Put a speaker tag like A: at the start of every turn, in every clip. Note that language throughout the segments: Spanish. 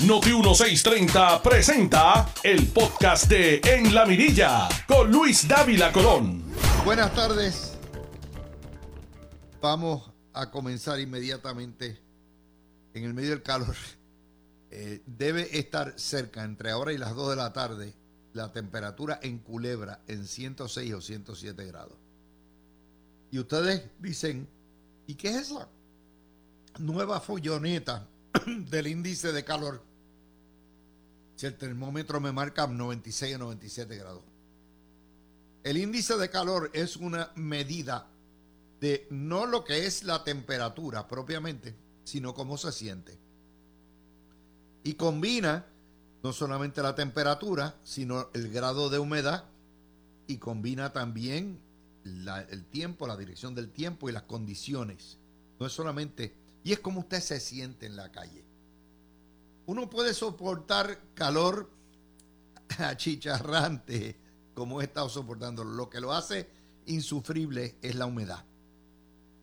A: Noti 1630 presenta el podcast de En la Mirilla con Luis Dávila Colón.
B: Buenas tardes. Vamos a comenzar inmediatamente en el medio del calor. Eh, debe estar cerca entre ahora y las 2 de la tarde la temperatura en Culebra en 106 o 107 grados. Y ustedes dicen, ¿y qué es esa nueva folloneta del índice de calor? Si el termómetro me marca 96 o 97 grados. El índice de calor es una medida de no lo que es la temperatura propiamente, sino cómo se siente. Y combina no solamente la temperatura, sino el grado de humedad y combina también el tiempo, la dirección del tiempo y las condiciones. No es solamente, y es como usted se siente en la calle. Uno puede soportar calor achicharrante, como he estado soportando. Lo que lo hace insufrible es la humedad.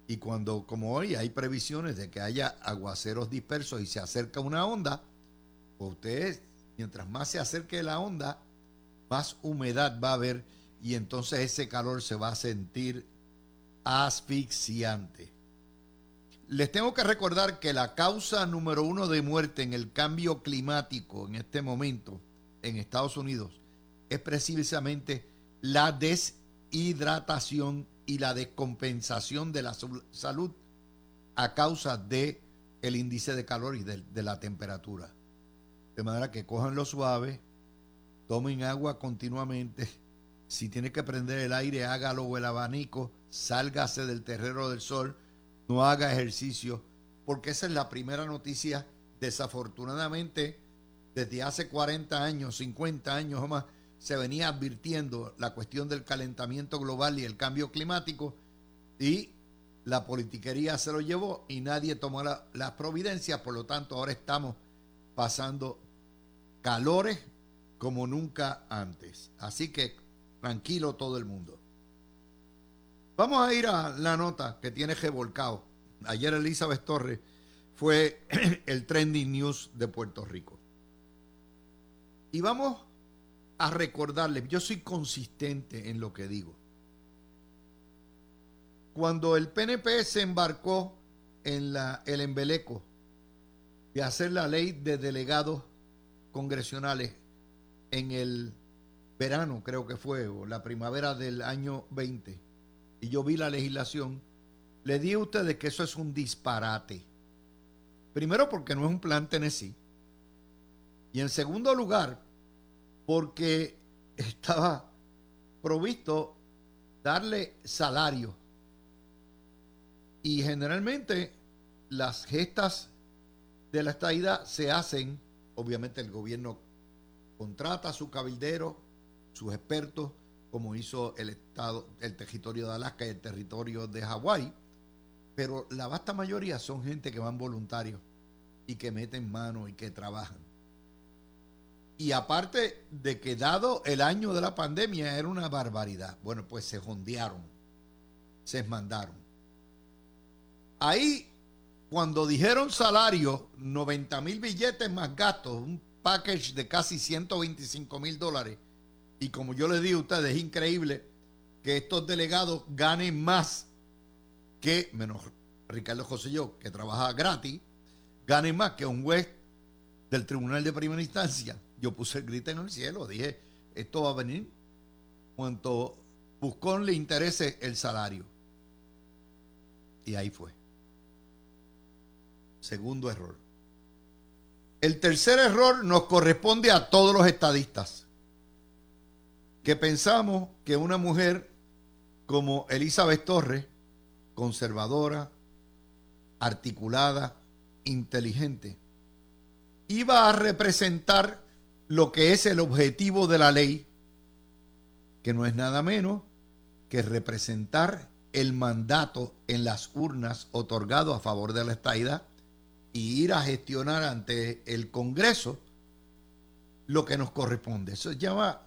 B: Y cuando, como hoy, hay previsiones de que haya aguaceros dispersos y se acerca una onda, pues usted, mientras más se acerque la onda, más humedad va a haber y entonces ese calor se va a sentir asfixiante. Les tengo que recordar que la causa número uno de muerte en el cambio climático en este momento en Estados Unidos es precisamente la deshidratación y la descompensación de la salud a causa de el índice de calor y de, la temperatura. De manera que cojan lo suave, tomen agua continuamente, si tiene que prender el aire, hágalo o el abanico, sálgase del terreno del sol, no haga ejercicio, porque esa es la primera noticia, desafortunadamente, desde hace 40 años, 50 años o más, se venía advirtiendo la cuestión del calentamiento global y el cambio climático y la politiquería se lo llevó y nadie tomó las providencias, por lo tanto ahora estamos pasando calores como nunca antes. Así que tranquilo todo el mundo. Vamos a ir a la nota que tiene revolcado. Ayer Elizabeth Torres fue el trending news de Puerto Rico. Y vamos a recordarles, yo soy consistente en lo que digo. Cuando el PNP se embarcó en el embeleco de hacer la ley de delegados congresionales en el verano, creo que fue, o la primavera del año 20, y yo vi la legislación, le di a ustedes que eso es un disparate. Primero porque no es un plan Tennessee. Y en segundo lugar, porque estaba provisto darle salario. Y generalmente las gestas de la estadidad se hacen, obviamente el gobierno contrata a su cabildero, sus expertos, como hizo el Estado, el territorio de Alaska y el territorio de Hawái, pero la vasta mayoría son gente que van voluntarios y que meten mano y que trabajan. Y aparte de que dado el año de la pandemia era una barbaridad, bueno, pues se jondearon, se mandaron. Ahí, cuando dijeron salario, 90 mil billetes más gastos, un package de casi 125 mil dólares, y como yo les digo a ustedes, es increíble que estos delegados ganen más que, menos Ricardo yo, que trabaja gratis, ganen más que un juez del Tribunal de Primera Instancia. Yo puse el grito en el cielo, dije, esto va a venir cuanto Buscón le interese el salario. Y ahí fue. Segundo error. El tercer error nos corresponde a todos los estadistas que pensamos que una mujer como Elizabeth Torres, conservadora, articulada, inteligente, iba a representar lo que es el objetivo de la ley, que no es nada menos que representar el mandato en las urnas otorgado a favor de la estaidad y ir a gestionar ante el Congreso lo que nos corresponde. Eso se llama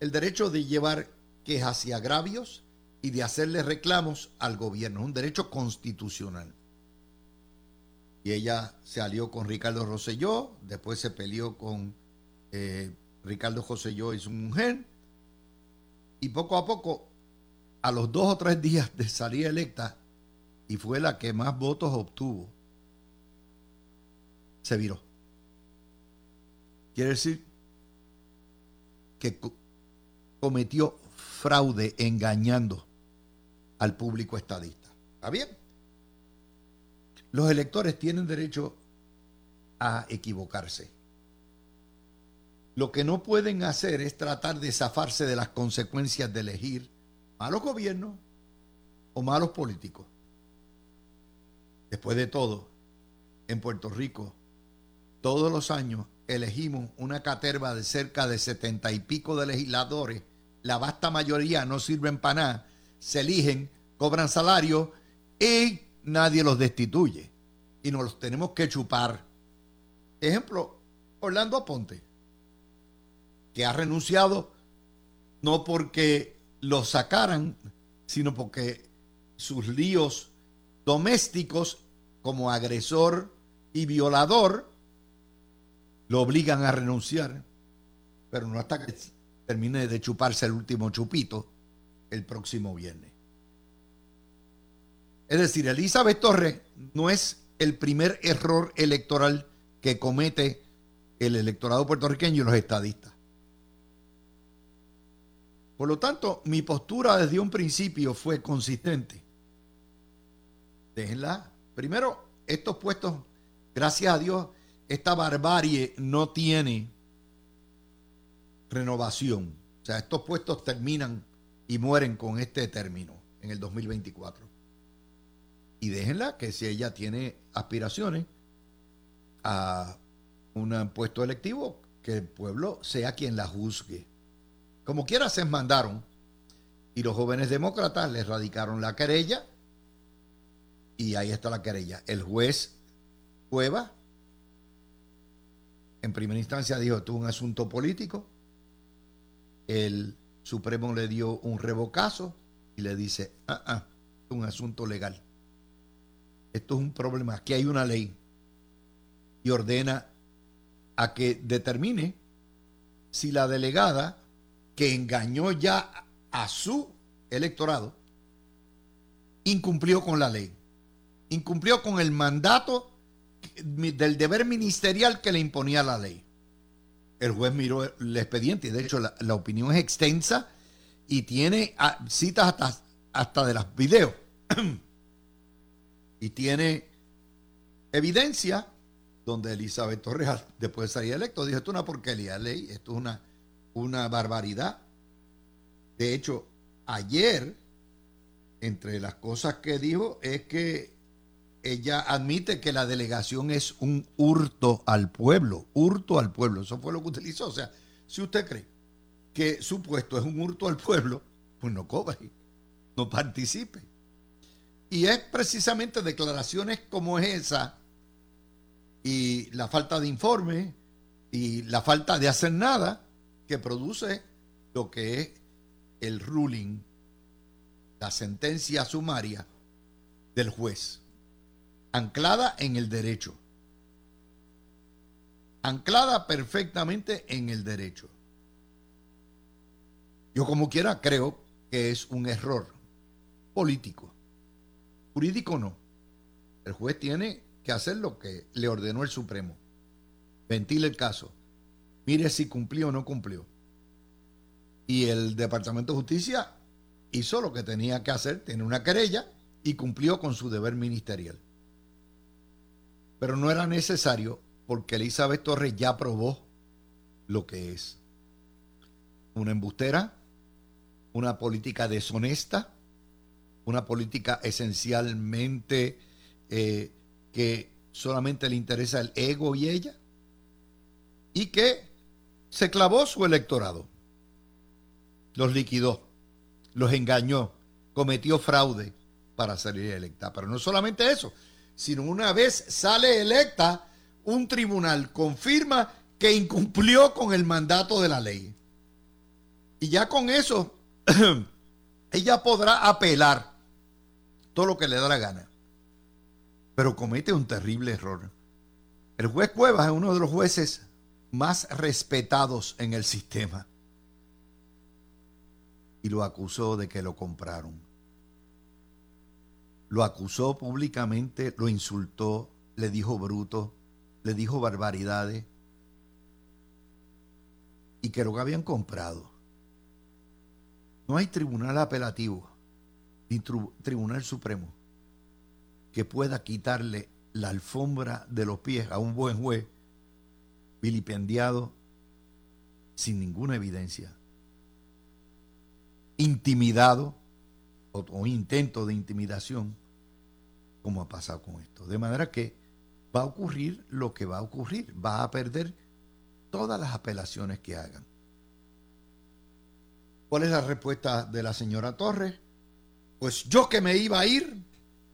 B: el derecho de llevar quejas y agravios y de hacerle reclamos al gobierno. Es un derecho constitucional. y ella se alió con Ricardo Rosselló, después se peleó con eh, Ricardo Rosselló y su mujer, y poco a poco, a los dos o tres días de salir electa, y fue la que más votos obtuvo, se viró. Quiere decir que cometió fraude engañando al público estadista. ¿Está bien? Los electores tienen derecho a equivocarse. Lo que no pueden hacer es tratar de zafarse de las consecuencias de elegir malos gobiernos o malos políticos. Después de todo, en Puerto Rico, todos los años elegimos una caterva de cerca de setenta y pico de legisladores. La vasta mayoría no sirven para nada. Se eligen, cobran salario y nadie los destituye y nos los tenemos que chupar. Ejemplo, Orlando Aponte, que ha renunciado no porque lo sacaran, sino porque sus líos domésticos como agresor y violador lo obligan a renunciar, pero no hasta que termine de chuparse el último chupito el próximo viernes. Es decir, Elizabeth Torres no es el primer error electoral que comete el electorado puertorriqueño y los estadistas. Por lo tanto, mi postura desde un principio fue consistente. Déjenla. Primero, estos puestos, gracias a Dios, esta barbarie no tiene renovación. O sea, estos puestos terminan y mueren con este término en el 2024 y déjenla que si ella tiene aspiraciones a un puesto electivo, que el pueblo sea quien la juzgue. Como quiera se mandaron y los jóvenes demócratas le radicaron la querella y ahí está la querella. El juez Cueva en primera instancia dijo, esto es un asunto político. El Supremo le dio un revocazo y le dice, ah, ah, es un asunto legal. Esto es un problema. Aquí hay una ley y ordena a que determine si la delegada que engañó ya a su electorado incumplió con la ley, incumplió con el mandato del deber ministerial que le imponía la ley. El juez miró el expediente y de hecho la, opinión es extensa y tiene ah, citas hasta, hasta de los videos. y tiene evidencia donde Elizabeth Torres, después de salir electo, dijo, esto es una porquería ley, esto es una, una barbaridad. De hecho, ayer, entre las cosas que dijo, es que ella admite que la delegación es un hurto al pueblo, hurto al pueblo, eso fue lo que utilizó. O sea, si usted cree que su puesto es un hurto al pueblo, pues no cobre, no participe. Y es precisamente declaraciones como esa y la falta de informe y la falta de hacer nada que produce lo que es el ruling, la sentencia sumaria del juez, anclada en el derecho, anclada perfectamente en el derecho. Yo como quiera creo que es un error político Jurídico no. El juez tiene que hacer lo que le ordenó el Supremo. Ventile el caso. Mire si cumplió o no cumplió. Y el Departamento de Justicia hizo lo que tenía que hacer, tiene una querella y cumplió con su deber ministerial. Pero no era necesario porque Elizabeth Torres ya probó lo que es una embustera, una política deshonesta, una política esencialmente eh, que solamente le interesa el ego y ella, y que se clavó su electorado, los liquidó, los engañó, cometió fraude para salir electa. Pero no solamente eso, sino una vez sale electa, un tribunal confirma que incumplió con el mandato de la ley. Y ya con eso, ella podrá apelar todo lo que le da la gana. pero comete un terrible error. El juez Cuevas es uno de los jueces más respetados en el sistema. Y lo acusó de que lo compraron. Lo acusó públicamente, lo insultó, le dijo bruto, le dijo barbaridades y que lo habían comprado. No hay tribunal apelativo ni tribunal supremo que pueda quitarle la alfombra de los pies a un buen juez vilipendiado sin ninguna evidencia, intimidado o, intento de intimidación, como ha pasado con esto. De manera que va a ocurrir lo que va a ocurrir, va a perder todas las apelaciones que hagan. ¿Cuál es la respuesta de la señora Torres? Pues yo que me iba a ir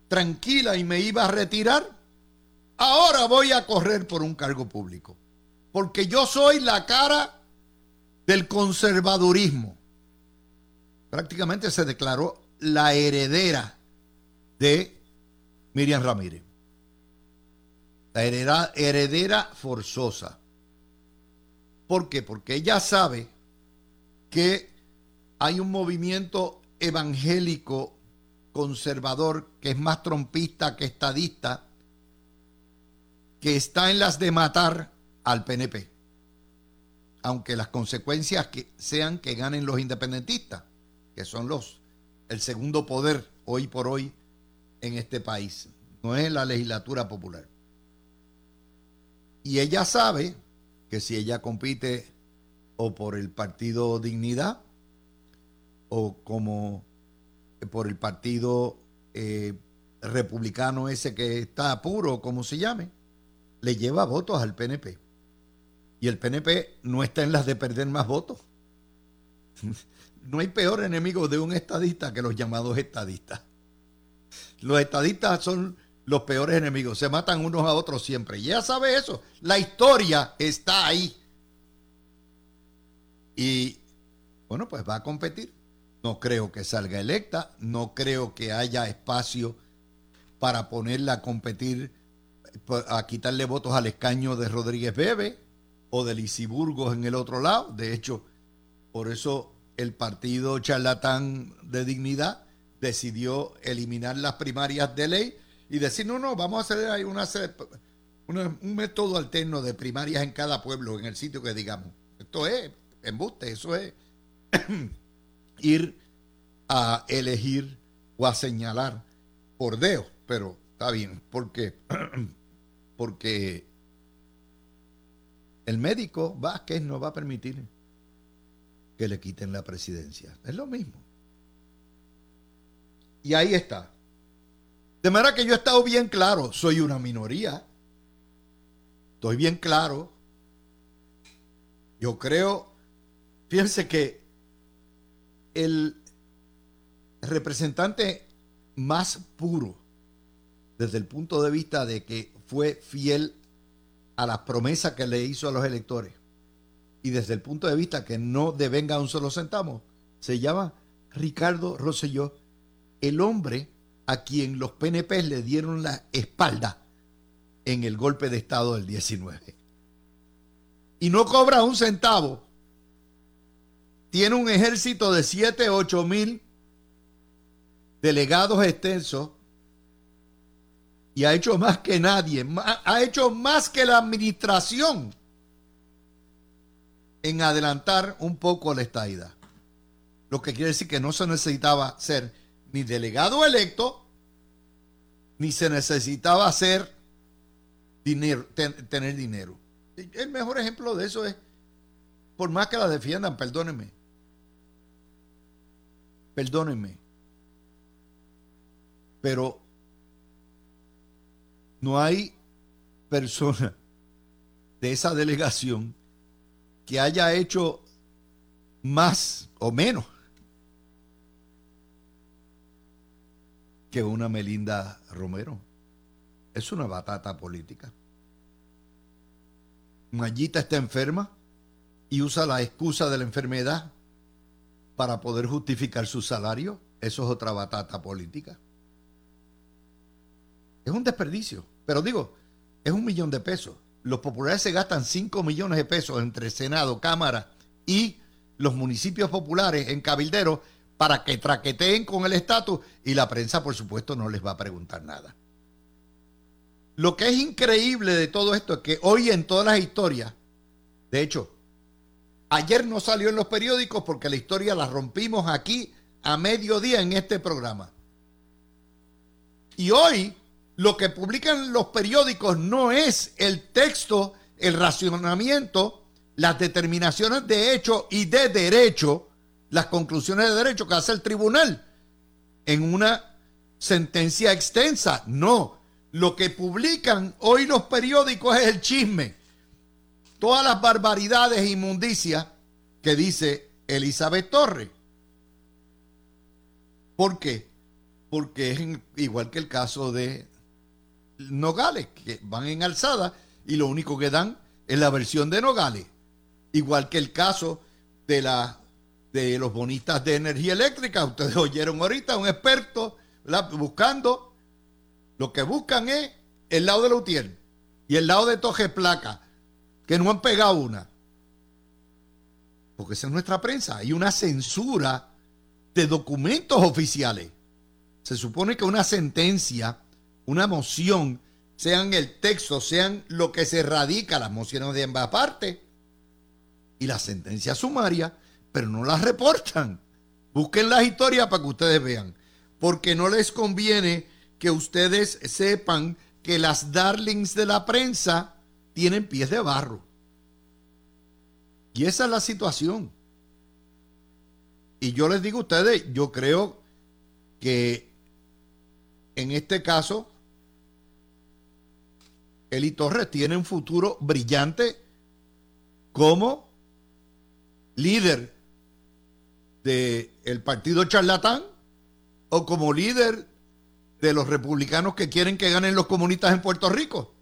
B: tranquila y me iba a retirar, ahora voy a correr por un cargo público. Porque yo soy la cara del conservadurismo. Prácticamente se declaró la heredera de Miriam Ramírez. La heredera, heredera forzosa. ¿Por qué? Porque ella sabe que hay un movimiento evangélico conservador que es más trompista que estadista, que está en las de matar al PNP, aunque las consecuencias que sean que ganen los independentistas, que son los el segundo poder hoy por hoy en este país, no es la legislatura popular. Y ella sabe que si ella compite o por el partido Dignidad o como por el partido eh, republicano ese que está puro, como se llame, le lleva votos al PNP. Y el PNP no está en las de perder más votos. No hay peor enemigo de un estadista que los llamados estadistas. Los estadistas son los peores enemigos, se matan unos a otros siempre. Ya sabe eso, la historia está ahí. Y bueno, pues va a competir. No creo que salga electa, no creo que haya espacio para ponerla a competir, a quitarle votos al escaño de Rodríguez Bebe o de Lisiburgos en el otro lado. De hecho, por eso el partido charlatán de dignidad decidió eliminar las primarias de ley y decir, no, no, vamos a hacer ahí un método alterno de primarias en cada pueblo, en el sitio que digamos. Esto es embuste, eso es ir a elegir o a señalar por dedo, pero está bien, porque porque el médico Vázquez no va a permitir que le quiten la presidencia. Es lo mismo. Y ahí está. De manera que yo he estado bien claro, soy una minoría. Estoy bien claro. Yo creo, fíjense que el representante más puro desde el punto de vista de que fue fiel a las promesas que le hizo a los electores y desde el punto de vista que no devenga un solo centavo, se llama Ricardo Rosselló, el hombre a quien los PNP le dieron la espalda en el golpe de Estado del 19. Y no cobra un centavo. Tiene un ejército de 7, 8 mil delegados extensos y ha hecho más que nadie, ha hecho más que la administración en adelantar un poco la estadidad. Lo que quiere decir que no se necesitaba ser ni delegado electo, ni se necesitaba hacer dinero, tener dinero. El mejor ejemplo de eso es, por más que la defiendan, perdónenme, perdónenme, pero no hay persona de esa delegación que haya hecho más o menos que una Melinda Romero. Es una batata política. Mayita está enferma y usa la excusa de la enfermedad para poder justificar su salario. Eso es otra batata política. Es un desperdicio. Pero digo, es un millón de pesos. Los populares se gastan 5 millones de pesos entre Senado, Cámara y los municipios populares en Cabildero para que traqueteen con el estatus y la prensa, por supuesto, no les va a preguntar nada. Lo que es increíble de todo esto es que hoy en todas las historias, de hecho, ayer no salió en los periódicos porque la historia la rompimos aquí a mediodía en este programa. Y hoy lo que publican los periódicos no es el texto, el racionamiento, las determinaciones de hecho y de derecho, las conclusiones de derecho que hace el tribunal en una sentencia extensa. No, lo que publican hoy los periódicos es el chisme. Todas las barbaridades e inmundicias que dice Elizabeth Torres. ¿Por qué? Porque es igual que el caso de Nogales, que van en alzada y lo único que dan es la versión de Nogales. Igual que el caso de, la, de los bonistas de energía eléctrica. Ustedes oyeron ahorita un experto buscando lo que buscan es el lado de Lutier y el lado de Toje Placa, que no han pegado una. Porque esa es nuestra prensa. Hay una censura de documentos oficiales. Se supone que una sentencia, una moción, sean el texto, sean lo que se radica, las mociones de ambas partes y la sentencia sumaria, pero no las reportan. Busquen las historias para que ustedes vean. Porque no les conviene que ustedes sepan que las darlings de la prensa tienen pies de barro. Y esa es la situación. Y yo les digo a ustedes, yo creo que en este caso, Eli Torres tiene un futuro brillante como líder del partido charlatán o como líder de los republicanos que quieren que ganen los comunistas en Puerto Rico.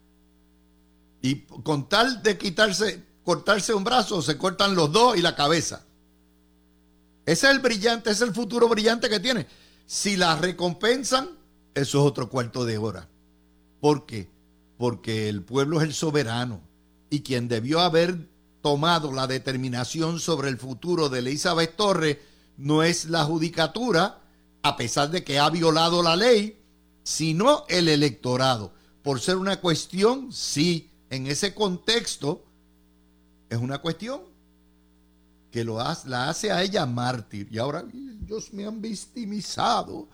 B: Y con tal de quitarse, cortarse un brazo, se cortan los dos y la cabeza. Ese es el brillante, ese es el futuro brillante que tiene. Si la recompensan, eso es otro cuarto de hora. ¿Por qué? Porque el pueblo es el soberano y quien debió haber tomado la determinación sobre el futuro de Elizabeth Torres no es la judicatura, a pesar de que ha violado la ley, sino el electorado. Por ser una cuestión, sí, en ese contexto es una cuestión que lo hace, la hace a ella mártir. Y ahora ellos me han victimizado.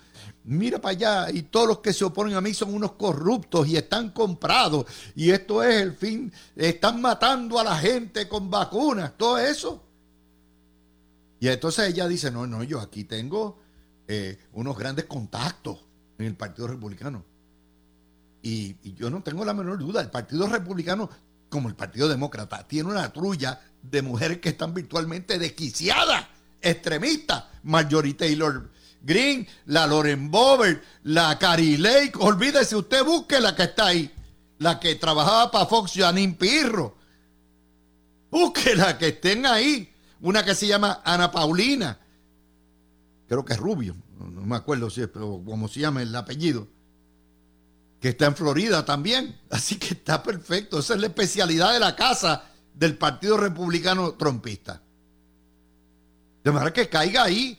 B: Mira para allá, y todos los que se oponen a mí son unos corruptos y están comprados. Y esto es el fin, están matando a la gente con vacunas, todo eso. Y entonces ella dice, no, no, yo aquí tengo eh, unos grandes contactos en el Partido Republicano. Y, yo no tengo la menor duda, el Partido Republicano, como el Partido Demócrata, tiene una trulla de mujeres que están virtualmente desquiciadas, extremistas. Marjorie Taylor Green, la Lauren Bober, la Carrie Lake. Olvídese, usted busque la que está ahí, la que trabajaba para Fox, Janine Pirro. Busque la que estén ahí. Una que se llama Ana Paulina. Creo que es rubio no me acuerdo si es, pero como se llama el apellido, que está en Florida también. Así que está perfecto. Esa es la especialidad de la casa del Partido Republicano Trompista. De manera que caiga ahí.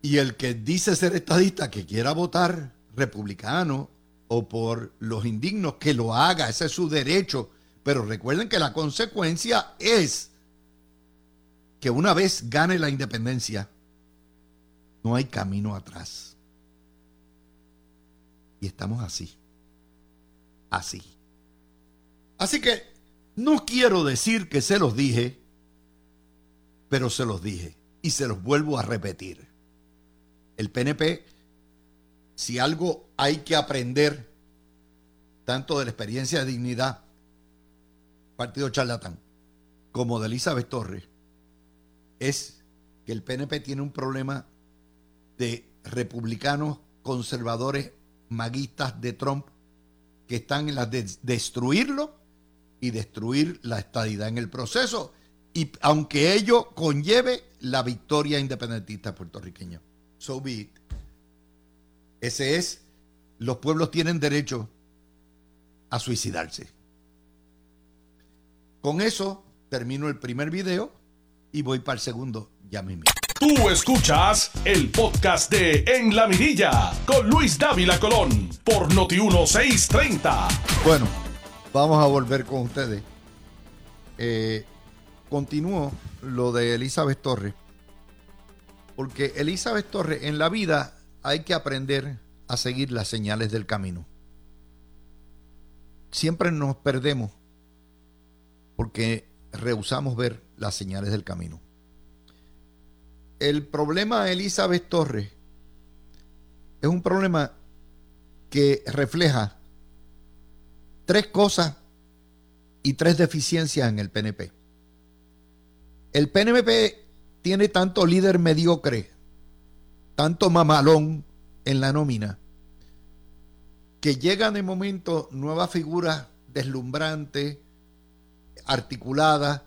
B: Y el que dice ser estadista que quiera votar republicano o por los indignos, que lo haga, ese es su derecho. Pero recuerden que la consecuencia es que una vez gane la independencia, no hay camino atrás. Y estamos así. Así. Así que no quiero decir que se los dije, pero se los dije y se los vuelvo a repetir. El PNP, si algo hay que aprender, tanto de la experiencia de dignidad, partido charlatán, como de Elizabeth Torres, es que el PNP tiene un problema de republicanos conservadores maguistas de Trump que están en la de destruirlo y destruir la estadidad en el proceso, y aunque ello conlleve la victoria independentista puertorriqueña. So be it. Ese es los pueblos tienen derecho a suicidarse. Con eso termino el primer video y voy para el segundo ya mismo.
A: Tú escuchas el podcast de En la Mirilla con Luis Dávila Colón por Noti1630.
B: Bueno, vamos a volver con ustedes. Eh, continúo lo de Elizabeth Torres. Porque Elizabeth Torres, en la vida hay que aprender a seguir las señales del camino. Siempre nos perdemos porque rehusamos ver las señales del camino. El problema de Elizabeth Torres es un problema que refleja tres cosas y tres deficiencias en el PNP. El PNP tiene tanto líder mediocre, tanto mamalón en la nómina, que llegan de momento nuevas figuras deslumbrantes, articuladas,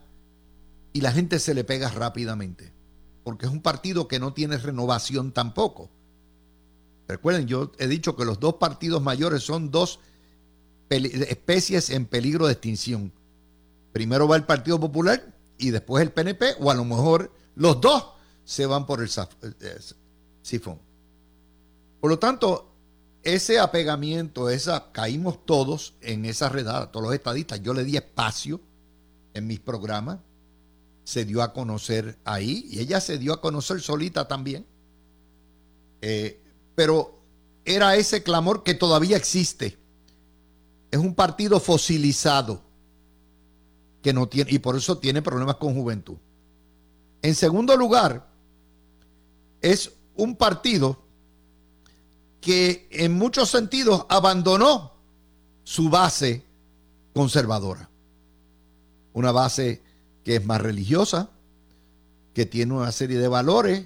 B: y la gente se le pega rápidamente, porque es un partido que no tiene renovación tampoco. Recuerden, yo he dicho que los dos partidos mayores son dos especies en peligro de extinción. Primero va el Partido Popular y después el PNP, o a lo mejor los dos se van por el eh, sifón. Por lo tanto, ese apegamiento, esa, caímos todos en esa redada, todos los estadistas. Yo le di espacio en mis programas, se dio a conocer ahí y ella se dio a conocer solita también. Eh, pero era ese clamor que todavía existe. Es un partido fosilizado que no tiene y por eso tiene problemas con juventud. En segundo lugar, es un partido que en muchos sentidos abandonó su base conservadora. Una base que es más religiosa, que tiene una serie de valores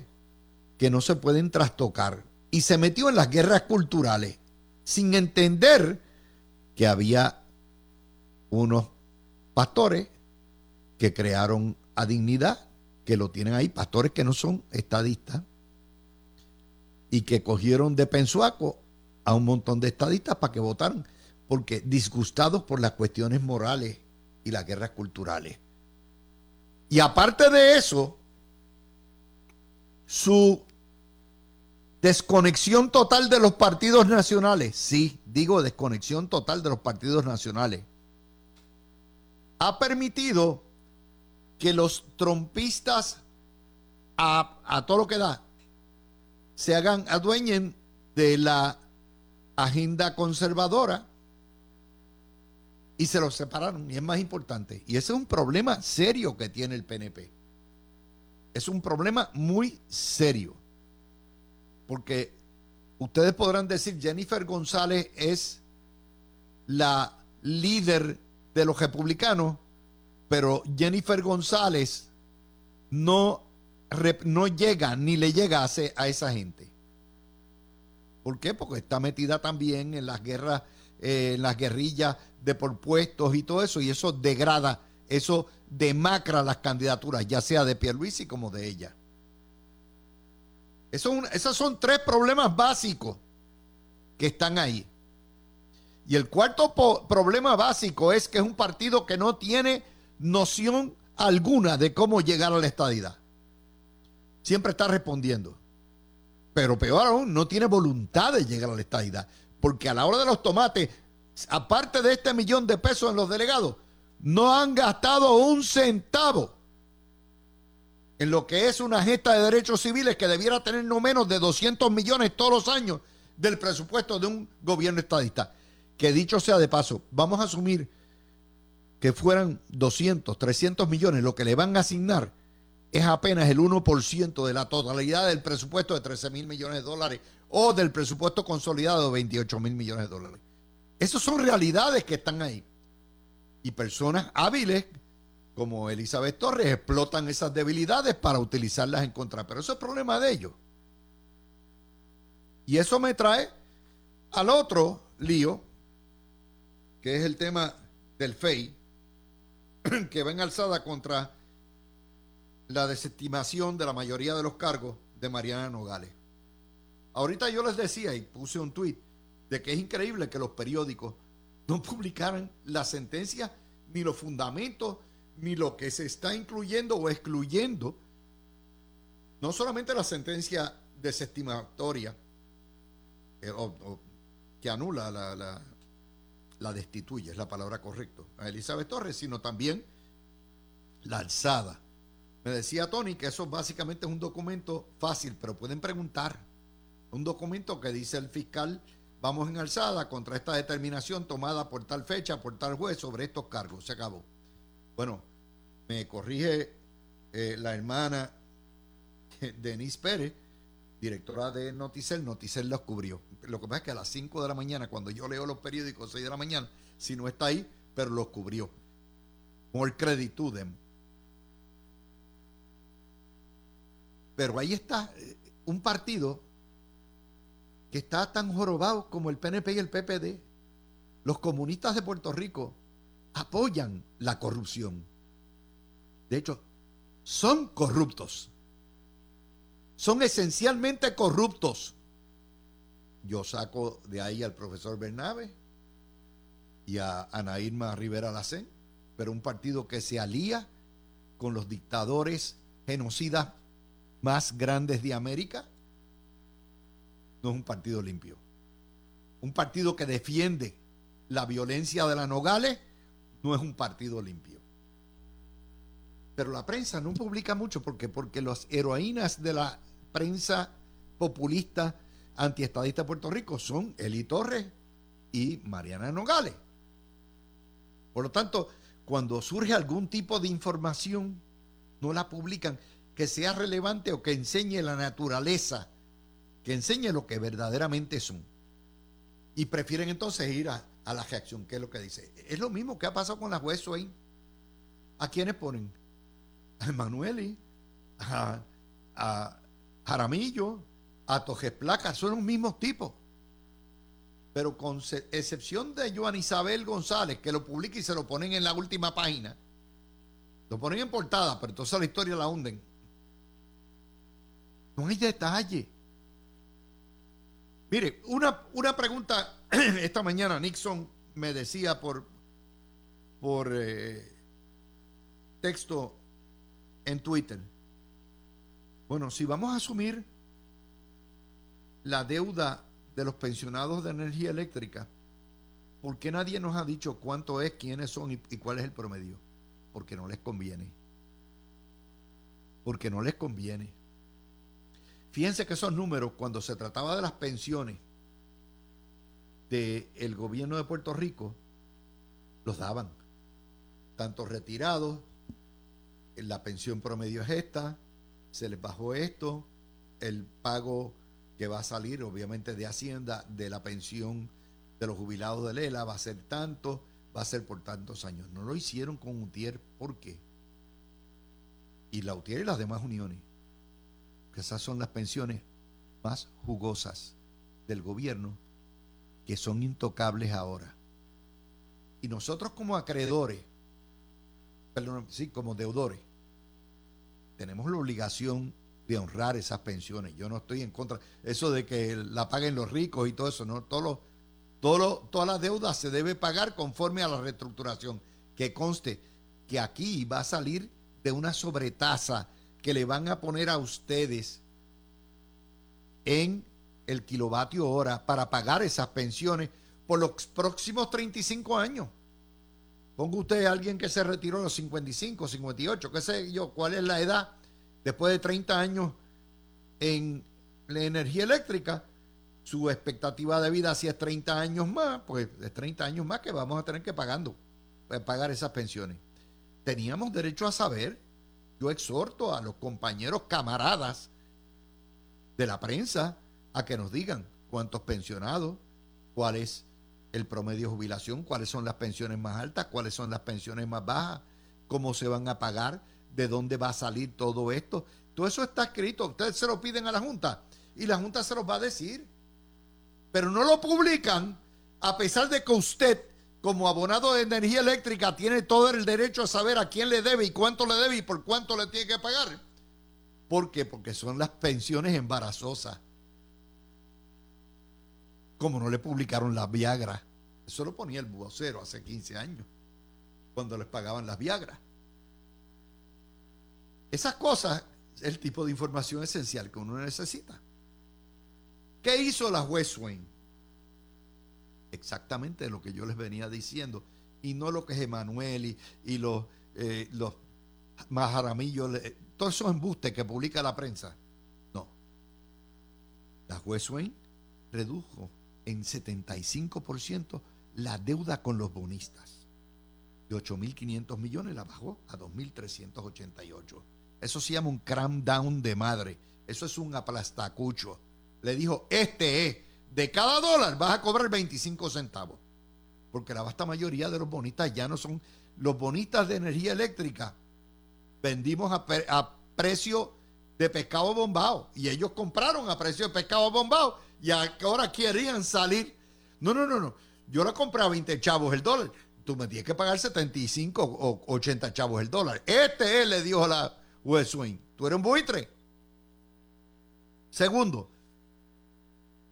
B: que no se pueden trastocar. Y se metió en las guerras culturales sin entender que había unos pastores que crearon a dignidad, que lo tienen ahí, pastores que no son estadistas, y que cogieron de pensuaco a un montón de estadistas para que votaran, porque disgustados por las cuestiones morales y las guerras culturales. Y aparte de eso, su desconexión total de los partidos nacionales, sí, digo desconexión total de los partidos nacionales, ha permitido que los trompistas a, todo lo que da se hagan, adueñen de la agenda conservadora y se los separaron. Y es más importante. Y ese es un problema serio que tiene el PNP. Es un problema muy serio. Porque ustedes podrán decir, Jennifer González es la líder de los republicanos, pero Jennifer González no no llega ni le llega a, esa gente. ¿Por qué? Porque está metida también en las guerras, eh, en las guerrillas de por puestos y todo eso, y eso degrada, eso demacra las candidaturas, ya sea de Pierluisi como de ella. Eso esos son tres problemas básicos que están ahí. Y el cuarto problema básico es que es un partido que no tiene noción alguna de cómo llegar a la estadidad siempre está respondiendo. Pero peor aún, no tiene voluntad de llegar a la estadidad. Porque a la hora de los tomates, aparte de este millón de pesos en los delegados, no han gastado un centavo en lo que es una gesta de derechos civiles que debiera tener no menos de 200 millones todos los años del presupuesto de un gobierno estadista. Que dicho sea de paso, vamos a asumir que fueran 200, 300 millones lo que le van a asignar es apenas el 1% de la totalidad del presupuesto de 13 mil millones de dólares o del presupuesto consolidado de 28 mil millones de dólares. Esas son realidades que están ahí. Y personas hábiles como Elizabeth Torres explotan esas debilidades para utilizarlas en contra. Pero eso es problema de ellos. Y eso me trae al otro lío, que es el tema del FEI, que va en alzada contra la desestimación de la mayoría de los cargos de Mariana Nogales. Ahorita yo les decía y puse un tuit de que es increíble que los periódicos no publicaran la sentencia, ni los fundamentos, ni lo que se está incluyendo o excluyendo. No solamente la sentencia desestimatoria, eh, que anula la, la, la destituye, es la palabra correcta, a Elizabeth Torres, sino también la alzada. Me decía Tony que eso básicamente es un documento fácil, pero pueden preguntar. Un documento que dice el fiscal, vamos en alzada contra esta determinación tomada por tal fecha, por tal juez sobre estos cargos. Se acabó. Bueno, me corrige eh, la hermana Denise Pérez, directora de Noticel. Noticel los cubrió. Lo que pasa es que a las 5 de la mañana, cuando yo leo los periódicos, 6 de la mañana, si no está ahí, pero los cubrió. More credit. Pero ahí está eh, un partido que está tan jorobado como el PNP y el PPD. Los comunistas de Puerto Rico apoyan la corrupción. De hecho, son corruptos. Son esencialmente corruptos. Yo saco de ahí al profesor Bernabe y a Ana Irma Rivera Lacén, pero un partido que se alía con los dictadores genocidas más grandes de América, no es un partido limpio. Un partido que defiende la violencia de la Nogales no es un partido limpio. Pero la prensa no publica mucho porque porque las heroínas de la prensa populista antiestadista de Puerto Rico son Eli Torres y Mariana Nogales. Por lo tanto, cuando surge algún tipo de información, no la publican que sea relevante o que enseñe la naturaleza, que enseñe lo que verdaderamente son. Y prefieren entonces ir a, la reacción, que es lo que dice. Es lo mismo que ha pasado con la juez hoy. ¿A quiénes ponen? A Emanueli, a, a Jaramillo, a Tojes Placa, son los mismos tipos. Pero con excepción de Joan Isabel González, que lo publica y se lo ponen en la última página. Lo ponen en portada, pero toda la historia la hunden. No hay detalle. Mire, una, una pregunta esta mañana Nixon me decía por, por eh, texto en Twitter. Bueno, si vamos a asumir la deuda de los pensionados de energía eléctrica, ¿por qué nadie nos ha dicho cuánto es, quiénes son y cuál es el promedio? Porque no les conviene. Porque no les conviene. Fíjense que esos números, cuando se trataba de las pensiones del gobierno de Puerto Rico, los daban. Tanto retirados, la pensión promedio es esta, se les bajó esto, el pago que va a salir, obviamente, de Hacienda, de la pensión de los jubilados de Lela, va a ser tanto, va a ser por tantos años. No lo hicieron con UTIER, ¿por qué? Y la UTIER y las demás uniones que esas son las pensiones más jugosas del gobierno que son intocables ahora. Y nosotros como acreedores, perdón, sí, como deudores, tenemos la obligación de honrar esas pensiones. Yo no estoy en contra. Eso de que la paguen los ricos y todo eso, no, todo todo todas las deudas se debe pagar conforme a la reestructuración. Que conste que aquí va a salir de una sobretasa que le van a poner a ustedes en el kilovatio hora para pagar esas pensiones por los próximos 35 años. Ponga usted a alguien que se retiró a los 55, 58, qué sé yo, cuál es la edad después de 30 años en la energía eléctrica. Su expectativa de vida, si es 30 años más, pues es 30 años más que vamos a tener que pagando, pues, pagar esas pensiones. Teníamos derecho a saber yo exhorto a los compañeros camaradas de la prensa a que nos digan cuántos pensionados, cuál es el promedio de jubilación, cuáles son las pensiones más altas, cuáles son las pensiones más bajas, cómo se van a pagar, de dónde va a salir todo esto. Todo eso está escrito. Ustedes se lo piden a la Junta y la Junta se los va a decir. Pero no lo publican a pesar de que usted como abonado de energía eléctrica tiene todo el derecho a saber a quién le debe y cuánto le debe y por cuánto le tiene que pagar. ¿Por qué? Porque son las pensiones embarazosas. Como no le publicaron las Viagra. Eso lo ponía el vocero hace 15 años, cuando les pagaban las Viagra. Esas cosas el tipo de información esencial que uno necesita. ¿Qué hizo la juez Swain? Exactamente lo que yo les venía diciendo, y no lo que es Emanuel y, los, eh, los majaramillos, todos esos embustes que publica la prensa. No. La juez Swain redujo en 75% la deuda con los bonistas. De 8.500 millones la bajó a 2.388. Eso se llama un cram down de madre. Eso es un aplastacucho. Le dijo, este es, de cada dólar vas a cobrar 25 centavos. Porque la vasta mayoría de los bonistas ya no son los bonistas de energía eléctrica. Vendimos a, a precio de pescado bombado y ellos compraron a precio de pescado bombado y ahora querían salir. No, no, no, no. Yo la compré a 20 chavos el dólar. Tú me tienes que pagar 75 o 80 chavos el dólar. Este es, le dijo a la West Swing. Tú eres un buitre. Segundo,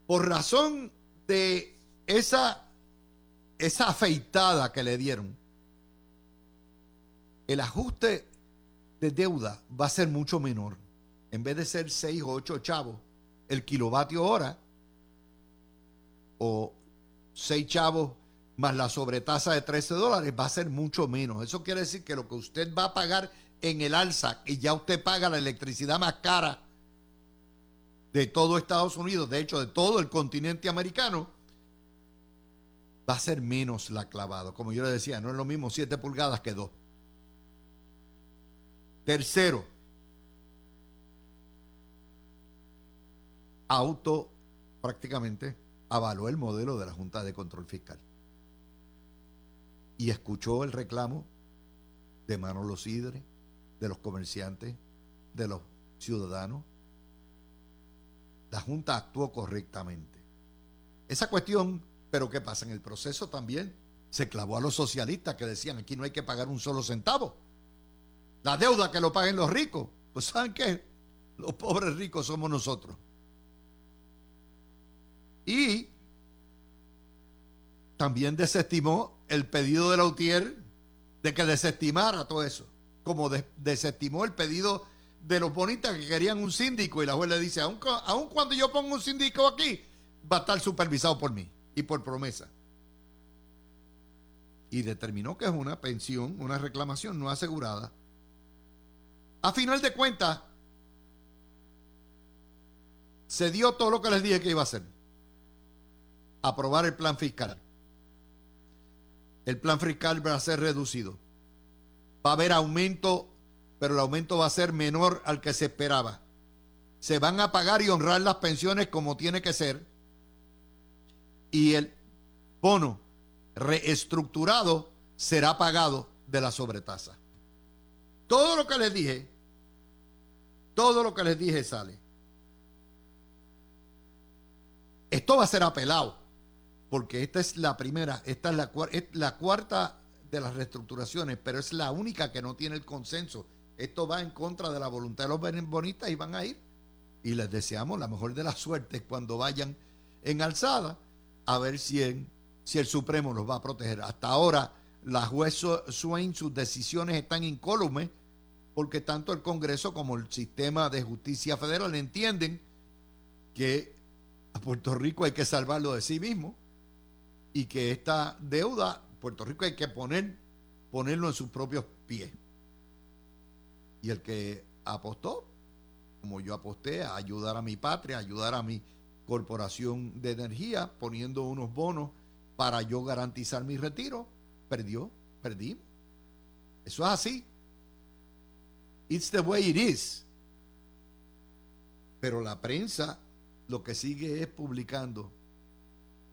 B: por razón de esa, esa afeitada que le dieron, el ajuste de deuda va a ser mucho menor. En vez de ser 6 o 8 chavos, el kilovatio hora o 6 chavos más la sobretasa de 13 dólares va a ser mucho menos. Eso quiere decir que lo que usted va a pagar en el alza y ya usted paga la electricidad más cara de todo Estados Unidos, de hecho de todo el continente americano, va a ser menos la clavada. Como yo le decía, no es lo mismo 7 pulgadas que 2. Tercero, auto prácticamente avaló el modelo de la Junta de Control Fiscal y escuchó el reclamo de Manolo Sidre, de los comerciantes, de los ciudadanos. La Junta actuó correctamente. Esa cuestión, pero ¿qué pasa? En el proceso también se clavó a los socialistas que decían aquí no hay que pagar un solo centavo. La deuda que lo paguen los ricos. Pues ¿saben qué? Los pobres ricos somos nosotros. Y también desestimó el pedido de Lautier de que desestimara todo eso. Como desestimó el pedido de los bonitas que querían un síndico y la juez le dice, aun, aun cuando yo pongo un síndico aquí, va a estar supervisado por mí y por promesa. Y determinó que es una pensión, una reclamación no asegurada. A final de cuentas, se dio todo lo que les dije que iba a hacer aprobar el plan fiscal. El plan fiscal va a ser reducido. Va a haber aumento, pero el aumento va a ser menor al que se esperaba. Se van a pagar y honrar las pensiones como tiene que ser. Y el bono reestructurado será pagado de la sobretasa. Todo lo que les dije, todo lo que les dije sale. Esto va a ser apelado porque esta es la primera, esta es la, la cuarta de las reestructuraciones, pero es la única que no tiene el consenso. Esto va en contra de la voluntad de los bonistas y van a ir. Y les deseamos la mejor de las suertes cuando vayan en alzada a ver si, si el Supremo los va a proteger. Hasta ahora, la juez Swain, sus decisiones están incólumes porque tanto el Congreso como el sistema de justicia federal entienden que a Puerto Rico hay que salvarlo de sí mismo y que esta deuda, Puerto Rico hay que poner, ponerlo en sus propios pies. Y el que apostó, como yo aposté, a ayudar a mi patria, a ayudar a mi corporación de energía, poniendo unos bonos para yo garantizar mi retiro, perdió, perdí. Eso es así. It's the way it is. Pero la prensa lo que sigue es publicando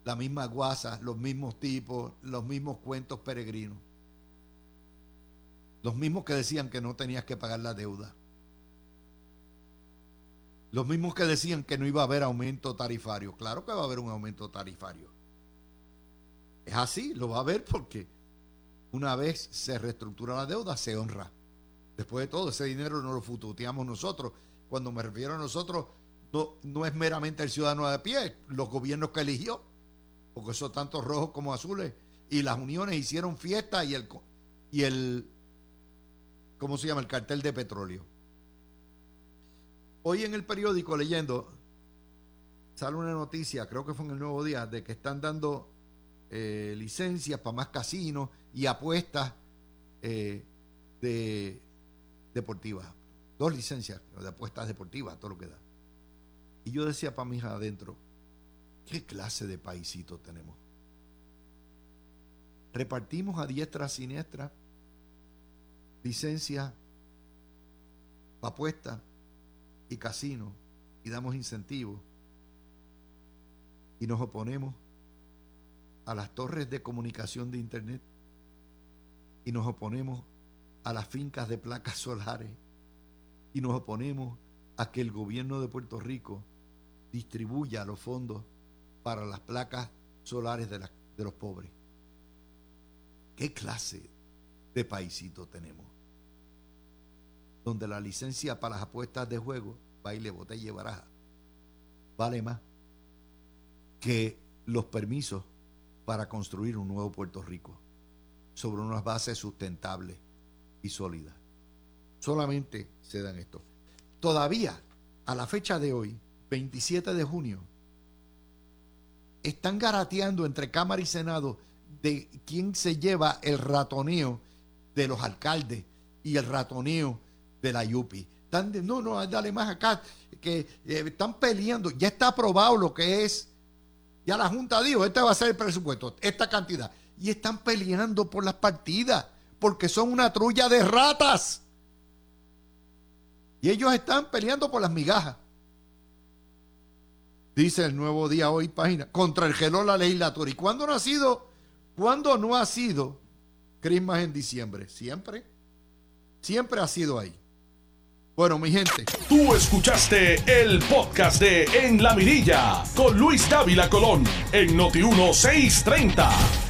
B: la misma guasa, los mismos tipos, los mismos cuentos peregrinos. Los mismos que decían que no tenías que pagar la deuda. Los mismos que decían que no iba a haber aumento tarifario. Claro que va a haber un aumento tarifario. Es así, lo va a haber porque una vez se reestructura la deuda, se honra. Después de todo, ese dinero no lo fututeamos nosotros. Cuando me refiero a nosotros, no, no es meramente el ciudadano de pie, los gobiernos que eligió porque son tanto rojos como azules, y las uniones hicieron fiesta y el, y el, ¿cómo se llama? El cartel de petróleo. Hoy en el periódico leyendo, sale una noticia, creo que fue en el Nuevo Día, de que están dando eh, licencias para más casinos y apuestas eh, de deportivas. Dos licencias de apuestas deportivas, todo lo que da. Y yo decía para mi hija adentro, ¿qué clase de paisito tenemos? Repartimos a diestra siniestra licencias, apuestas y casinos y damos incentivos y nos oponemos a las torres de comunicación de Internet y nos oponemos a las fincas de placas solares y nos oponemos a que el gobierno de Puerto Rico distribuya los fondos para las placas solares de, los pobres. ¿Qué clase de paisito tenemos? Donde la licencia para las apuestas de juego, baile, botella y baraja, vale más que los permisos para construir un nuevo Puerto Rico sobre unas bases sustentables y sólidas. Solamente se dan esto. Todavía, a la fecha de hoy, 27 de junio, están garateando entre Cámara y Senado de quién se lleva el ratoneo de los alcaldes y el ratoneo de la Yupi. Están de, no, no, dale más acá, que eh, están peleando. Ya está aprobado lo que es ya la Junta dijo, este va a ser el presupuesto, esta cantidad. Y están peleando por las partidas, porque son una trulla de ratas. Y ellos están peleando por las migajas. Dice el nuevo día hoy, página, contra el geló la legislatura. ¿Y cuándo no ha sido? ¿Cuándo no ha sido Christmas en diciembre? Siempre. Siempre ha sido ahí. Bueno, mi gente.
A: Tú escuchaste el podcast de En la Mirilla con Luis Dávila Colón en Noti 1630.